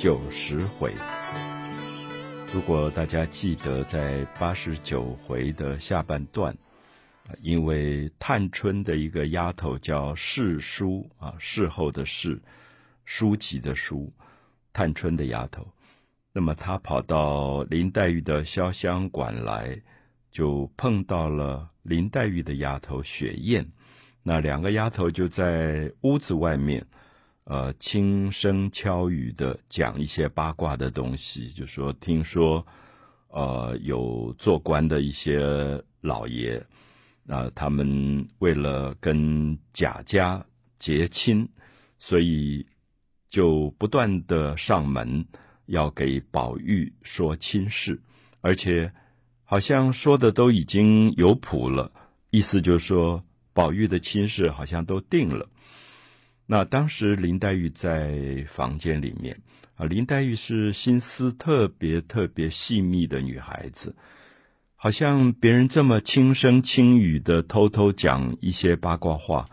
九十回。如果大家记得，在八十九回的下半段，因为探春的一个丫头叫侍书啊，侍候的侍，书籍的书，探春的丫头，那么她跑到林黛玉的潇湘馆来，就碰到了林黛玉的丫头雪雁，那两个丫头就在屋子外面。呃，轻声悄语的讲一些八卦的东西，就说听说，呃，有做官的一些老爷，那、呃、他们为了跟贾家结亲，所以就不断的上门要给宝玉说亲事，而且好像说的都已经有谱了，意思就是说宝玉的亲事好像都定了。那当时林黛玉在房间里面啊，林黛玉是心思特别特别细密的女孩子，好像别人这么轻声轻语的偷偷讲一些八卦话，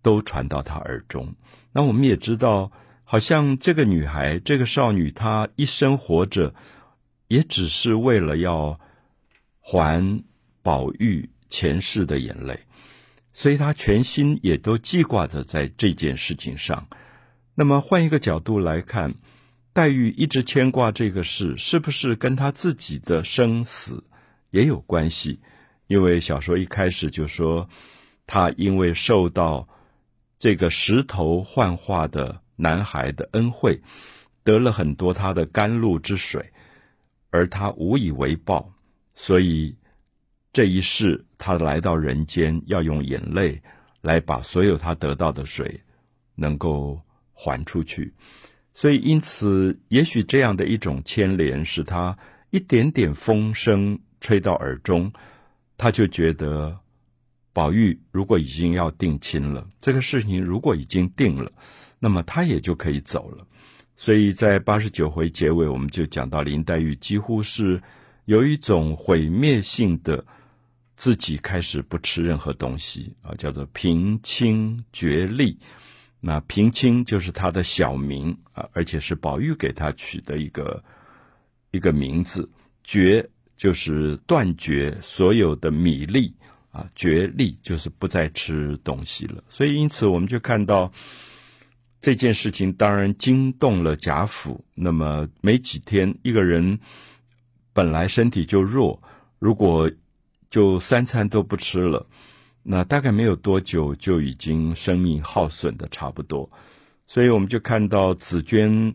都传到她耳中。那我们也知道，好像这个女孩，这个少女，她一生活着，也只是为了要还宝玉前世的眼泪。所以他全心也都记挂着在这件事情上。那么换一个角度来看，黛玉一直牵挂这个事，是不是跟她自己的生死也有关系？因为小说一开始就说，她因为受到这个石头幻化的男孩的恩惠，得了很多他的甘露之水，而她无以为报，所以。这一世，他来到人间，要用眼泪来把所有他得到的水能够还出去。所以，因此，也许这样的一种牵连，使他一点点风声吹到耳中，他就觉得宝玉如果已经要定亲了，这个事情如果已经定了，那么他也就可以走了。所以在八十九回结尾，我们就讲到林黛玉几乎是有一种毁灭性的。自己开始不吃任何东西啊，叫做平清绝丽。那平清就是他的小名啊，而且是宝玉给他取的一个一个名字。绝就是断绝所有的米粒啊，绝粒就是不再吃东西了。所以因此我们就看到这件事情，当然惊动了贾府。那么没几天，一个人本来身体就弱，如果就三餐都不吃了，那大概没有多久就已经生命耗损的差不多，所以我们就看到紫鹃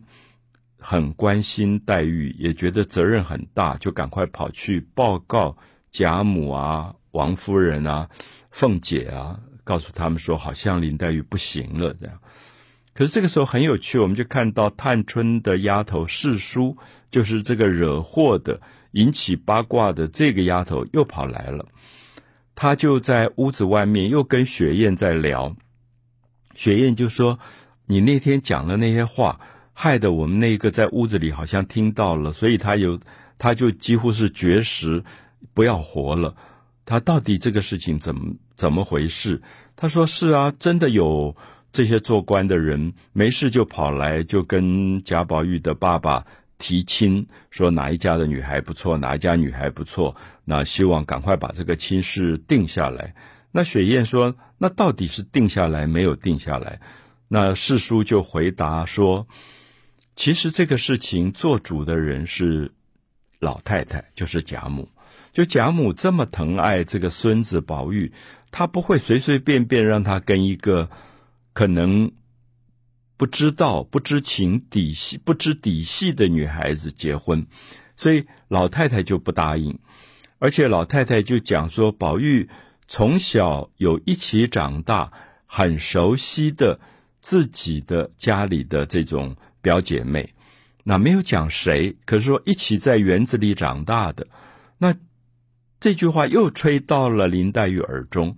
很关心黛玉，也觉得责任很大，就赶快跑去报告贾母啊、王夫人啊、凤姐啊，告诉他们说，好像林黛玉不行了这样。可是这个时候很有趣，我们就看到探春的丫头侍书，就是这个惹祸的。引起八卦的这个丫头又跑来了，她就在屋子外面又跟雪雁在聊。雪雁就说：“你那天讲的那些话，害得我们那个在屋子里好像听到了，所以她有她就几乎是绝食，不要活了。他到底这个事情怎么怎么回事？”他说：“是啊，真的有这些做官的人没事就跑来，就跟贾宝玉的爸爸。”提亲说哪一家的女孩不错，哪一家女孩不错，那希望赶快把这个亲事定下来。那雪雁说：“那到底是定下来没有定下来？”那四叔就回答说：“其实这个事情做主的人是老太太，就是贾母。就贾母这么疼爱这个孙子宝玉，她不会随随便便让他跟一个可能。”不知道、不知情底细、不知底细的女孩子结婚，所以老太太就不答应。而且老太太就讲说，宝玉从小有一起长大，很熟悉的自己的家里的这种表姐妹，那没有讲谁，可是说一起在园子里长大的。那这句话又吹到了林黛玉耳中，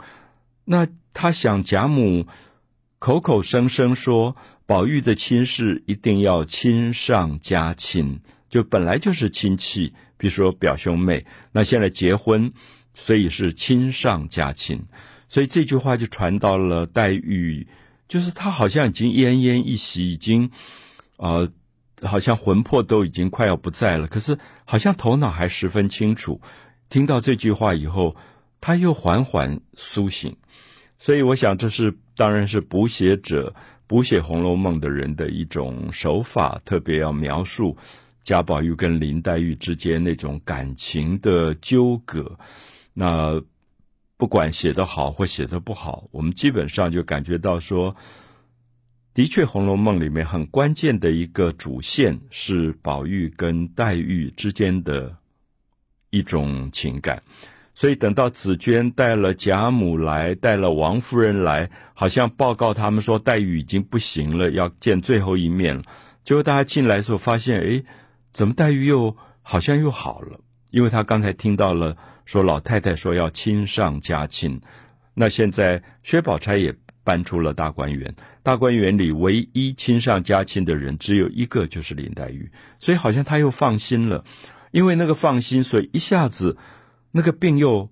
那她想贾母口口声声说。宝玉的亲事一定要亲上加亲，就本来就是亲戚，比如说表兄妹，那现在结婚，所以是亲上加亲，所以这句话就传到了黛玉，就是她好像已经奄奄一息，已经，呃，好像魂魄都已经快要不在了，可是好像头脑还十分清楚。听到这句话以后，她又缓缓苏醒。所以，我想这是当然是补写者补写《红楼梦》的人的一种手法，特别要描述贾宝玉跟林黛玉之间那种感情的纠葛。那不管写得好或写得不好，我们基本上就感觉到说，的确，《红楼梦》里面很关键的一个主线是宝玉跟黛玉之间的一种情感。所以等到紫鹃带了贾母来，带了王夫人来，好像报告他们说黛玉已经不行了，要见最后一面了。结果大家进来的时候发现，诶，怎么黛玉又好像又好了？因为他刚才听到了说老太太说要亲上加亲，那现在薛宝钗也搬出了大观园，大观园里唯一亲上加亲的人只有一个，就是林黛玉，所以好像他又放心了。因为那个放心，所以一下子。那个病又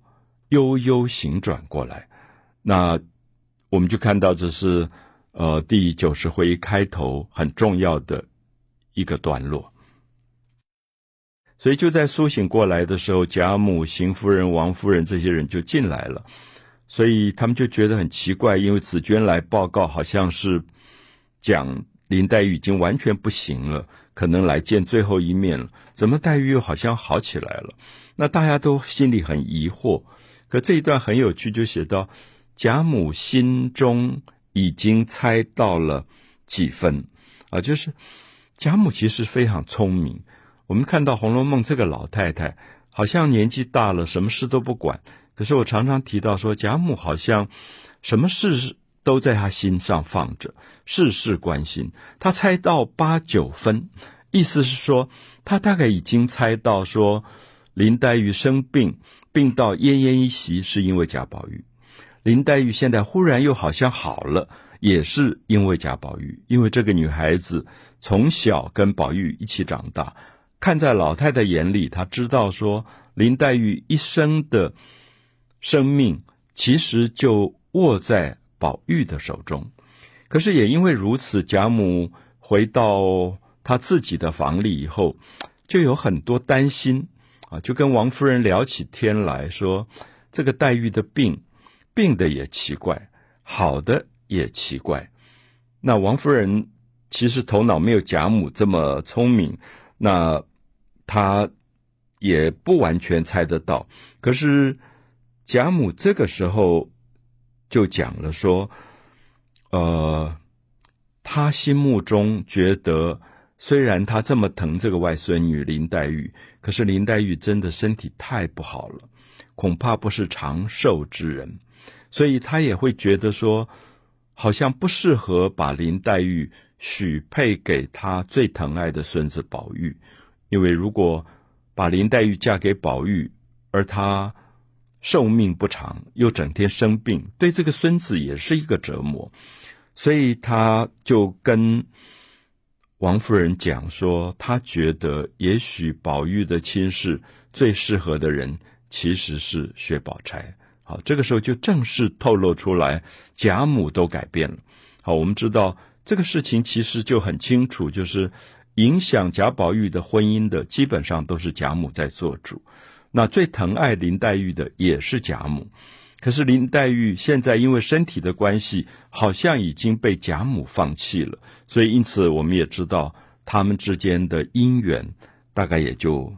悠悠醒转过来，那我们就看到这是呃第九十回开头很重要的一个段落。所以就在苏醒过来的时候，贾母、邢夫人、王夫人这些人就进来了，所以他们就觉得很奇怪，因为紫鹃来报告，好像是讲林黛玉已经完全不行了。可能来见最后一面了，怎么黛玉又好像好起来了？那大家都心里很疑惑。可这一段很有趣，就写到贾母心中已经猜到了几分啊，就是贾母其实非常聪明。我们看到《红楼梦》这个老太太，好像年纪大了，什么事都不管。可是我常常提到说，贾母好像什么事都在她心上放着，事事关心。她猜到八九分，意思是说，她大概已经猜到说，林黛玉生病，病到奄奄一息，是因为贾宝玉。林黛玉现在忽然又好像好了，也是因为贾宝玉。因为这个女孩子从小跟宝玉一起长大，看在老太太眼里，她知道说，林黛玉一生的生命其实就握在。宝玉的手中，可是也因为如此，贾母回到她自己的房里以后，就有很多担心啊，就跟王夫人聊起天来说，这个黛玉的病，病的也奇怪，好的也奇怪。那王夫人其实头脑没有贾母这么聪明，那她也不完全猜得到。可是贾母这个时候。就讲了说，呃，他心目中觉得，虽然他这么疼这个外孙女林黛玉，可是林黛玉真的身体太不好了，恐怕不是长寿之人，所以他也会觉得说，好像不适合把林黛玉许配给他最疼爱的孙子宝玉，因为如果把林黛玉嫁给宝玉，而他。寿命不长，又整天生病，对这个孙子也是一个折磨，所以他就跟王夫人讲说，她觉得也许宝玉的亲事最适合的人其实是薛宝钗。好，这个时候就正式透露出来，贾母都改变了。好，我们知道这个事情其实就很清楚，就是影响贾宝玉的婚姻的，基本上都是贾母在做主。那最疼爱林黛玉的也是贾母，可是林黛玉现在因为身体的关系，好像已经被贾母放弃了，所以因此我们也知道他们之间的姻缘大概也就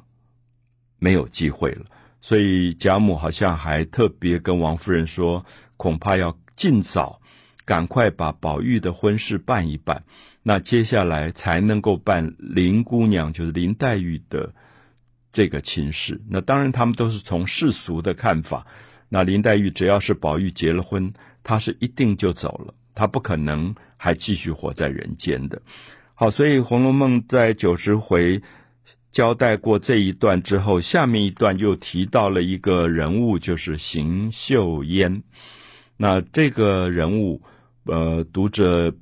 没有机会了。所以贾母好像还特别跟王夫人说，恐怕要尽早赶快把宝玉的婚事办一办，那接下来才能够办林姑娘，就是林黛玉的。这个亲事，那当然他们都是从世俗的看法。那林黛玉只要是宝玉结了婚，她是一定就走了，她不可能还继续活在人间的。好，所以《红楼梦》在九十回交代过这一段之后，下面一段又提到了一个人物，就是邢岫烟。那这个人物，呃，读者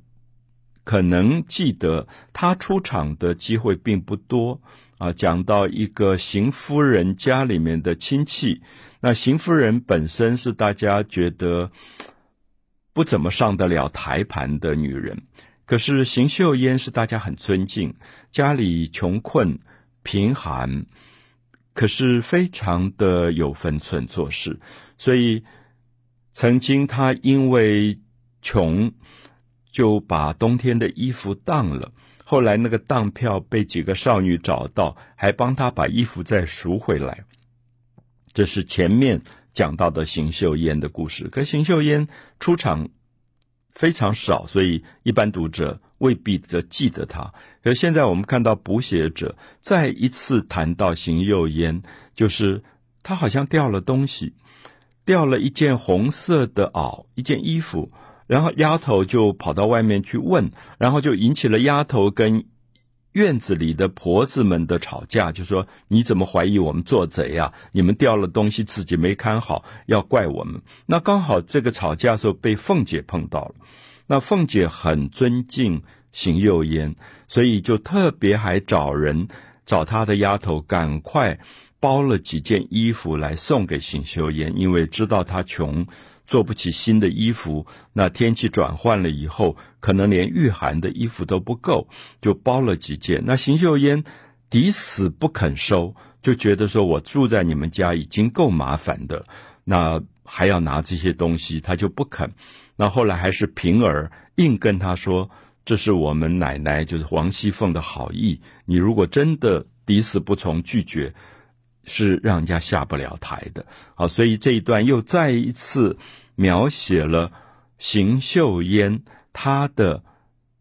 可能记得他出场的机会并不多。啊，讲到一个邢夫人家里面的亲戚，那邢夫人本身是大家觉得不怎么上得了台盘的女人，可是邢岫烟是大家很尊敬，家里穷困贫寒，可是非常的有分寸做事，所以曾经她因为穷，就把冬天的衣服当了。后来那个当票被几个少女找到，还帮他把衣服再赎回来。这是前面讲到的邢岫烟的故事。可邢岫烟出场非常少，所以一般读者未必则记得他。可现在我们看到补写者再一次谈到邢岫烟，就是他好像掉了东西，掉了一件红色的袄，一件衣服。然后丫头就跑到外面去问，然后就引起了丫头跟院子里的婆子们的吵架，就说你怎么怀疑我们做贼啊？你们掉了东西自己没看好，要怪我们。那刚好这个吵架时候被凤姐碰到了，那凤姐很尊敬邢岫烟，所以就特别还找人找她的丫头赶快包了几件衣服来送给邢岫烟，因为知道她穷。做不起新的衣服，那天气转换了以后，可能连御寒的衣服都不够，就包了几件。那邢岫烟抵死不肯收，就觉得说我住在你们家已经够麻烦的，那还要拿这些东西，他就不肯。那后来还是平儿硬跟他说：“这是我们奶奶，就是王熙凤的好意，你如果真的抵死不从，拒绝。”是让人家下不了台的，好，所以这一段又再一次描写了邢岫烟她的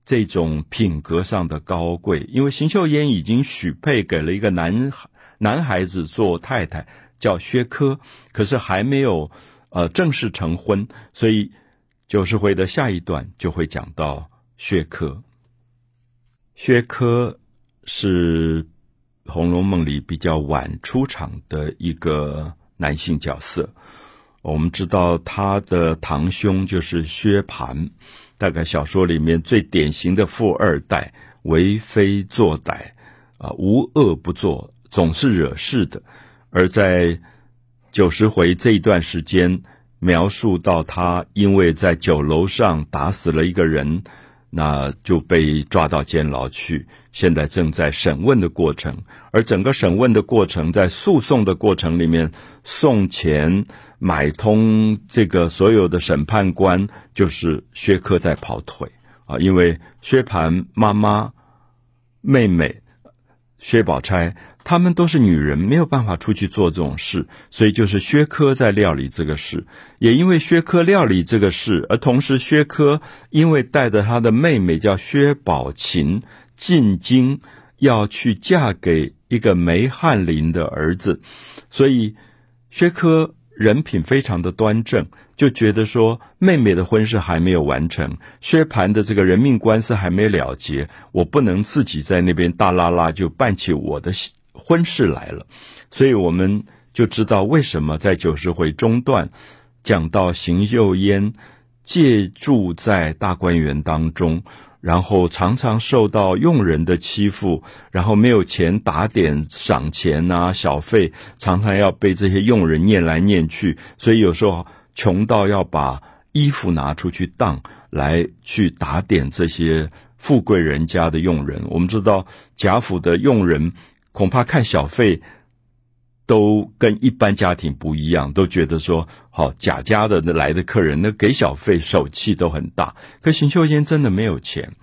这种品格上的高贵。因为邢岫烟已经许配给了一个男男孩子做太太，叫薛科，可是还没有呃正式成婚，所以九十回的下一段就会讲到薛科。薛科是。《红楼梦》里比较晚出场的一个男性角色，我们知道他的堂兄就是薛蟠，大概小说里面最典型的富二代，为非作歹，啊，无恶不作，总是惹事的。而在九十回这一段时间，描述到他因为在酒楼上打死了一个人。那就被抓到监牢去，现在正在审问的过程。而整个审问的过程，在诉讼的过程里面，送钱买通这个所有的审判官，就是薛科在跑腿啊，因为薛蟠妈妈、妹妹薛宝钗。他们都是女人，没有办法出去做这种事，所以就是薛科在料理这个事。也因为薛科料理这个事，而同时薛科因为带着他的妹妹叫薛宝琴进京，要去嫁给一个梅翰林的儿子，所以薛科人品非常的端正，就觉得说妹妹的婚事还没有完成，薛蟠的这个人命官司还没了结，我不能自己在那边大拉拉就办起我的婚事来了，所以我们就知道为什么在九十回中段讲到邢岫烟借住在大观园当中，然后常常受到佣人的欺负，然后没有钱打点赏钱啊小费，常常要被这些佣人念来念去，所以有时候穷到要把衣服拿出去当来去打点这些富贵人家的佣人。我们知道贾府的佣人。恐怕看小费都跟一般家庭不一样，都觉得说好贾家的来的客人，那给小费手气都很大。可邢秀烟真的没有钱，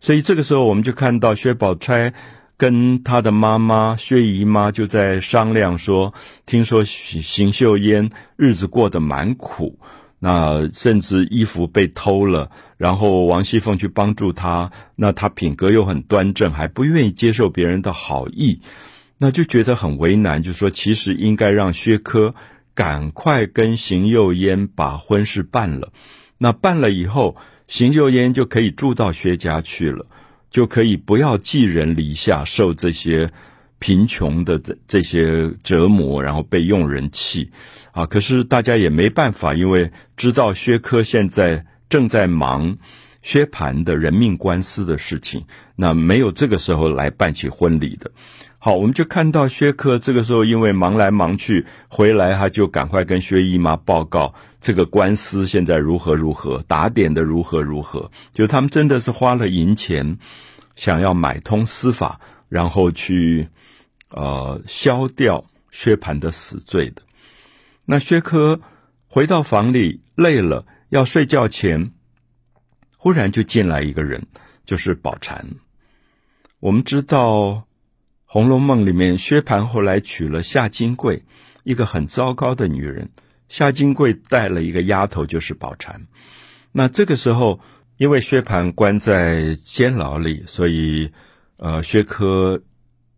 所以这个时候我们就看到薛宝钗跟她的妈妈薛姨妈就在商量说，听说邢岫烟日子过得蛮苦。那甚至衣服被偷了，然后王熙凤去帮助她，那她品格又很端正，还不愿意接受别人的好意，那就觉得很为难，就说其实应该让薛科赶快跟邢岫烟把婚事办了，那办了以后，邢岫烟就可以住到薛家去了，就可以不要寄人篱下，受这些。贫穷的这这些折磨，然后被佣人气，啊！可是大家也没办法，因为知道薛科现在正在忙薛蟠的人命官司的事情，那没有这个时候来办起婚礼的。好，我们就看到薛科这个时候因为忙来忙去，回来他就赶快跟薛姨妈报告这个官司现在如何如何，打点的如何如何，就他们真的是花了银钱，想要买通司法，然后去呃消掉薛蟠的死罪的。那薛科回到房里累了，要睡觉前，忽然就进来一个人，就是宝蟾。我们知道。《红楼梦》里面，薛蟠后来娶了夏金桂，一个很糟糕的女人。夏金桂带了一个丫头，就是宝蟾。那这个时候，因为薛蟠关在监牢里，所以呃，薛科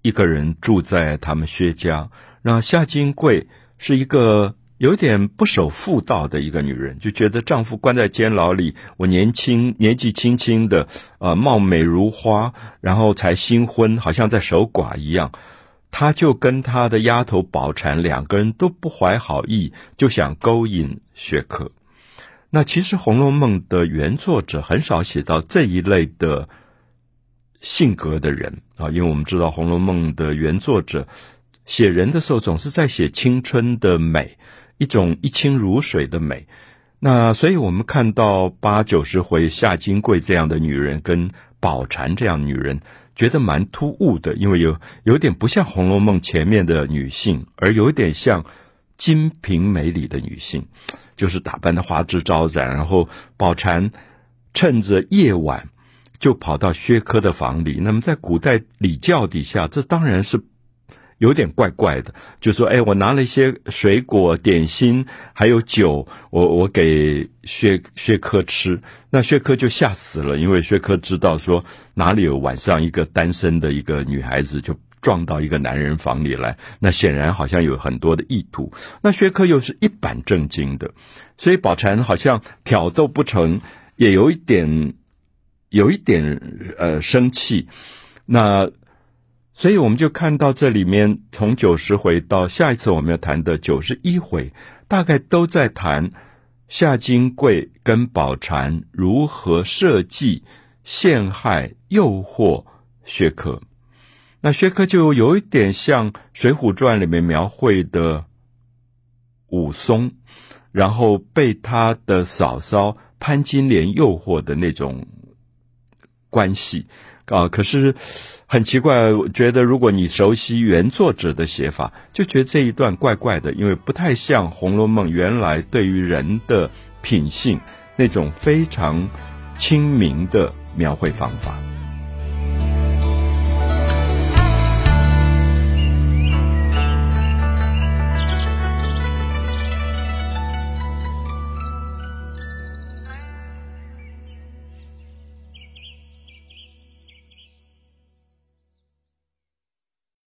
一个人住在他们薛家。那夏金桂是一个。有点不守妇道的一个女人，就觉得丈夫关在监牢里，我年轻年纪轻轻的，呃，貌美如花，然后才新婚，好像在守寡一样。她就跟她的丫头宝馋两个人都不怀好意，就想勾引薛克。那其实《红楼梦》的原作者很少写到这一类的性格的人啊，因为我们知道《红楼梦》的原作者写人的时候总是在写青春的美。一种一清如水的美，那所以我们看到八九十回夏金桂这样的女人跟宝馋这样女人，觉得蛮突兀的，因为有有点不像《红楼梦》前面的女性，而有点像《金瓶梅》里的女性，就是打扮的花枝招展，然后宝馋趁着夜晚就跑到薛科的房里。那么在古代礼教底下，这当然是。有点怪怪的，就说：“哎，我拿了一些水果、点心，还有酒，我我给薛薛科吃。那薛科就吓死了，因为薛科知道说哪里有晚上一个单身的一个女孩子就撞到一个男人房里来，那显然好像有很多的意图。那薛科又是一板正经的，所以宝馋好像挑逗不成，也有一点有一点呃生气。那。”所以我们就看到这里面，从九十回到下一次我们要谈的九十一回，大概都在谈夏金桂跟宝馋如何设计陷害、诱惑薛科。那薛科就有一点像《水浒传》里面描绘的武松，然后被他的嫂嫂潘金莲诱惑的那种关系啊。可是。很奇怪，我觉得如果你熟悉原作者的写法，就觉得这一段怪怪的，因为不太像《红楼梦》原来对于人的品性那种非常亲民的描绘方法。